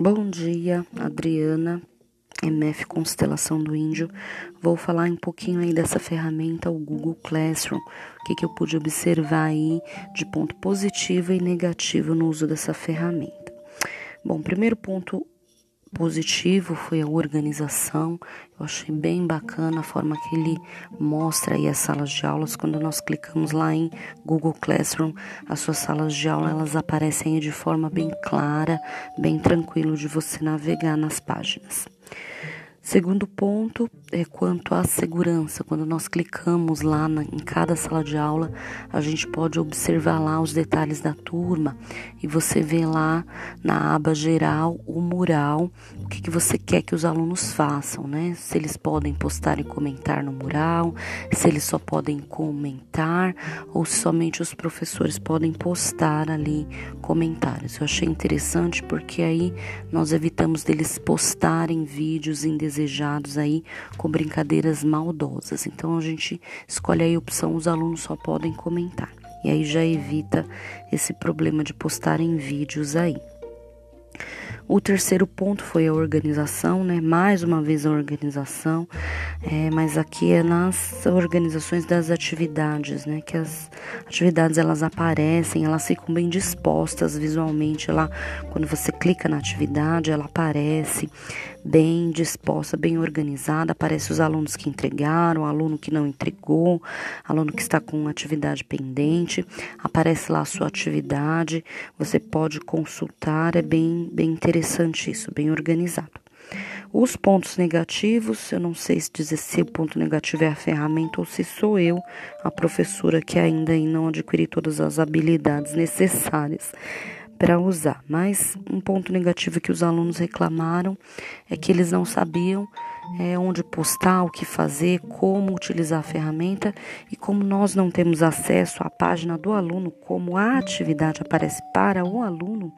Bom dia, Adriana, MF Constelação do Índio. Vou falar um pouquinho aí dessa ferramenta, o Google Classroom, o que, que eu pude observar aí de ponto positivo e negativo no uso dessa ferramenta. Bom, primeiro ponto positivo foi a organização. Eu achei bem bacana a forma que ele mostra aí as salas de aulas. Quando nós clicamos lá em Google Classroom, as suas salas de aula elas aparecem aí de forma bem clara, bem tranquilo de você navegar nas páginas. Segundo ponto é quanto à segurança. Quando nós clicamos lá na, em cada sala de aula, a gente pode observar lá os detalhes da turma e você vê lá na aba geral o mural, o que, que você quer que os alunos façam, né? Se eles podem postar e comentar no mural, se eles só podem comentar ou se somente os professores podem postar ali comentários. Eu achei interessante porque aí nós evitamos deles postarem vídeos indesejados desejados aí com brincadeiras maldosas. Então a gente escolhe aí a opção os alunos só podem comentar. E aí já evita esse problema de postarem vídeos aí. O terceiro ponto foi a organização, né? Mais uma vez a organização, é, mas aqui é nas organizações das atividades, né? Que as atividades elas aparecem, elas ficam bem dispostas visualmente lá. Quando você clica na atividade, ela aparece bem disposta, bem organizada. Aparece os alunos que entregaram, aluno que não entregou, aluno que está com atividade pendente. Aparece lá a sua atividade. Você pode consultar, é bem, bem interessante isso, bem organizado. Os pontos negativos, eu não sei se dizer se o ponto negativo é a ferramenta ou se sou eu, a professora que ainda não adquiri todas as habilidades necessárias para usar. Mas um ponto negativo que os alunos reclamaram é que eles não sabiam é, onde postar, o que fazer, como utilizar a ferramenta e como nós não temos acesso à página do aluno, como a atividade aparece para o aluno,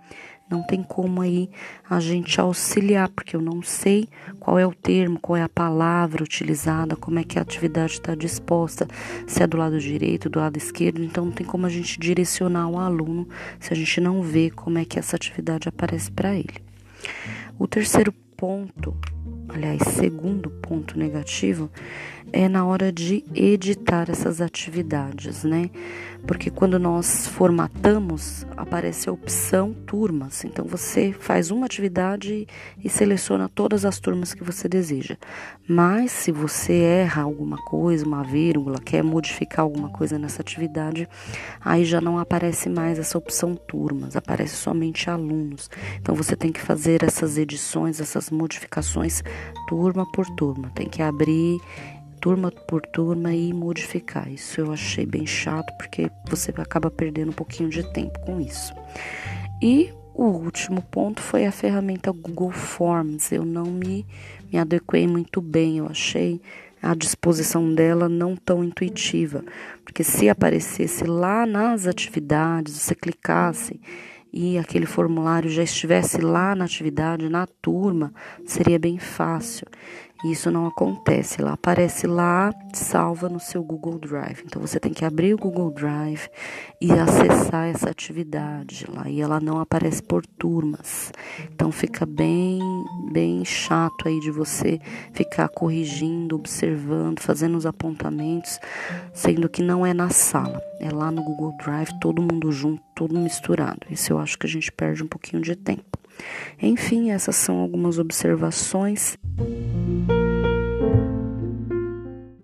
não tem como aí a gente auxiliar, porque eu não sei qual é o termo, qual é a palavra utilizada, como é que a atividade está disposta, se é do lado direito, do lado esquerdo, então não tem como a gente direcionar o aluno se a gente não vê como é que essa atividade aparece para ele. O terceiro ponto aliás, segundo ponto negativo, é na hora de editar essas atividades, né? Porque quando nós formatamos, aparece a opção turmas. Então você faz uma atividade e seleciona todas as turmas que você deseja. Mas se você erra alguma coisa, uma vírgula, quer modificar alguma coisa nessa atividade, aí já não aparece mais essa opção turmas, aparece somente alunos. Então você tem que fazer essas edições, essas modificações turma por turma. Tem que abrir turma por turma e modificar. Isso eu achei bem chato porque você acaba perdendo um pouquinho de tempo com isso. E o último ponto foi a ferramenta Google Forms. Eu não me, me adequei muito bem, eu achei a disposição dela não tão intuitiva, porque se aparecesse lá nas atividades, você clicasse e aquele formulário já estivesse lá na atividade, na turma, seria bem fácil. Isso não acontece, ela aparece lá, salva no seu Google Drive. Então você tem que abrir o Google Drive e acessar essa atividade lá e ela não aparece por turmas. Então fica bem, bem chato aí de você ficar corrigindo, observando, fazendo os apontamentos, sendo que não é na sala, é lá no Google Drive, todo mundo junto, tudo misturado. Isso eu acho que a gente perde um pouquinho de tempo. Enfim, essas são algumas observações.